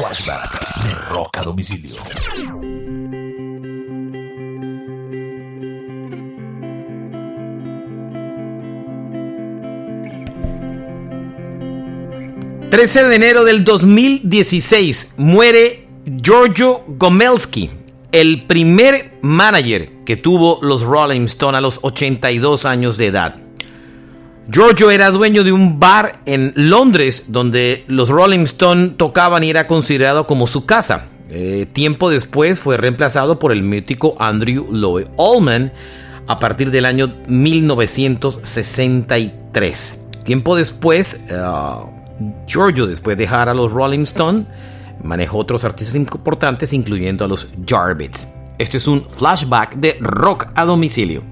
Flashback de Rock a Domicilio. ...13 de enero del 2016... ...muere Giorgio Gomelski... ...el primer manager que tuvo los Rolling Stones... ...a los 82 años de edad... Giorgio era dueño de un bar en Londres donde los Rolling Stones tocaban y era considerado como su casa. Eh, tiempo después fue reemplazado por el mítico Andrew Lloyd Allman a partir del año 1963. Tiempo después, uh, Giorgio, después de dejar a los Rolling Stones, manejó otros artistas importantes, incluyendo a los Jarbits. Este es un flashback de rock a domicilio.